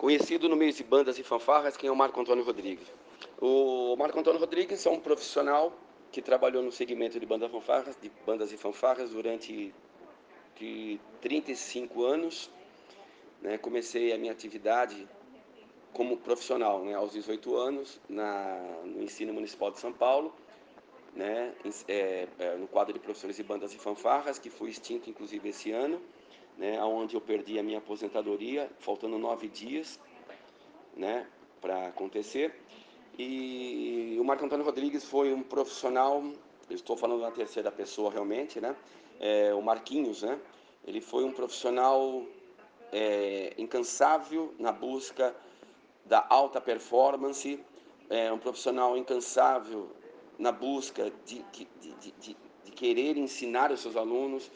conhecido no meio de bandas e fanfarras, quem é o Marco Antônio Rodrigues. O Marco Antônio Rodrigues é um profissional que trabalhou no segmento de bandas, fanfarras, de bandas e fanfarras durante de 35 anos. Né? Comecei a minha atividade como profissional né? aos 18 anos na, no ensino municipal de São Paulo, né? É, é, no quadro de professores de bandas e fanfarras, que foi extinto inclusive esse ano né, onde eu perdi a minha aposentadoria, faltando nove dias né, para acontecer. E o Marco Antônio Rodrigues foi um profissional, estou falando na terceira pessoa realmente, né? É, o Marquinhos, né? Ele foi um profissional é, incansável na busca da alta performance, é, um profissional incansável na busca de, de, de, de, de querer ensinar os seus alunos,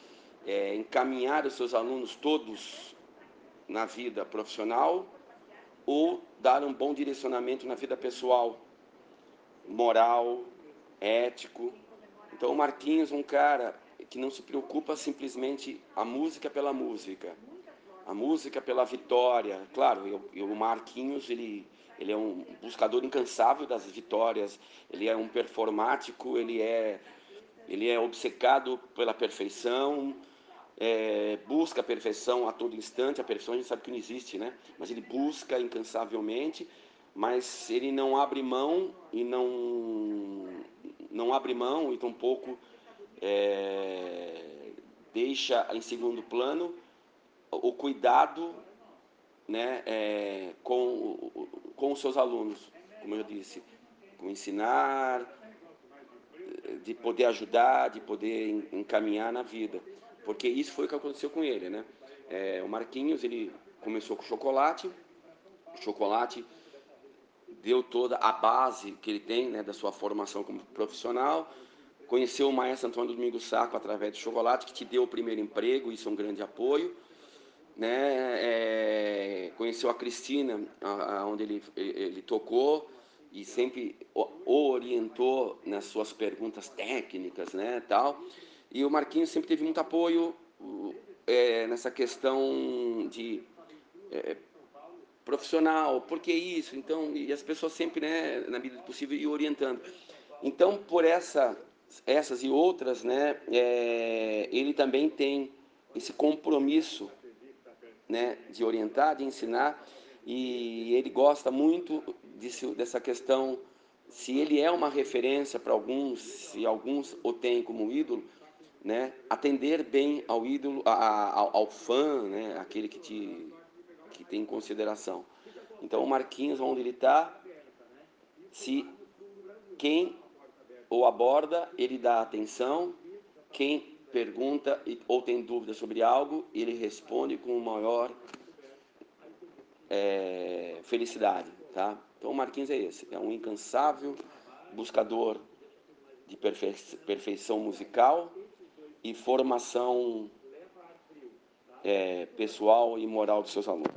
é, encaminhar os seus alunos todos na vida profissional ou dar um bom direcionamento na vida pessoal, moral, ético. Então o Marquinhos, um cara que não se preocupa simplesmente a música pela música, a música pela vitória. Claro, eu, eu, o Marquinhos ele ele é um buscador incansável das vitórias, ele é um performático, ele é ele é obcecado pela perfeição, é, busca a perfeição a todo instante, a perfeição a gente sabe que não existe, né? Mas ele busca incansavelmente, mas ele não abre mão e não não abre mão e tampouco é, deixa em segundo plano o cuidado né, é, com, com os seus alunos, como eu disse, com ensinar, de poder ajudar, de poder encaminhar na vida porque isso foi o que aconteceu com ele, né? É, o Marquinhos, ele começou com chocolate, o chocolate deu toda a base que ele tem, né, da sua formação como profissional, conheceu o maestro Antônio Domingos Saco através do chocolate, que te deu o primeiro emprego, isso é um grande apoio, né, é, conheceu a Cristina, a, a onde ele, ele tocou, e sempre o, orientou nas suas perguntas técnicas, né, tal, e o Marquinhos sempre teve muito apoio é, nessa questão de é, profissional, por que isso? Então, e as pessoas sempre, né, na medida do possível, iam orientando. Então, por essa, essas e outras, né, é, ele também tem esse compromisso né, de orientar, de ensinar, e ele gosta muito disso, dessa questão, se ele é uma referência para alguns, se alguns o têm como ídolo, né, atender bem ao ídolo, a, a, ao, fã, né, aquele que te que tem consideração. Então o Marquinhos, onde ele está, se quem o aborda, ele dá atenção, quem pergunta ou tem dúvida sobre algo, ele responde com maior é, felicidade, tá? Então o Marquinhos é esse, é um incansável buscador de perfeição musical, e formação é, pessoal e moral dos seus alunos.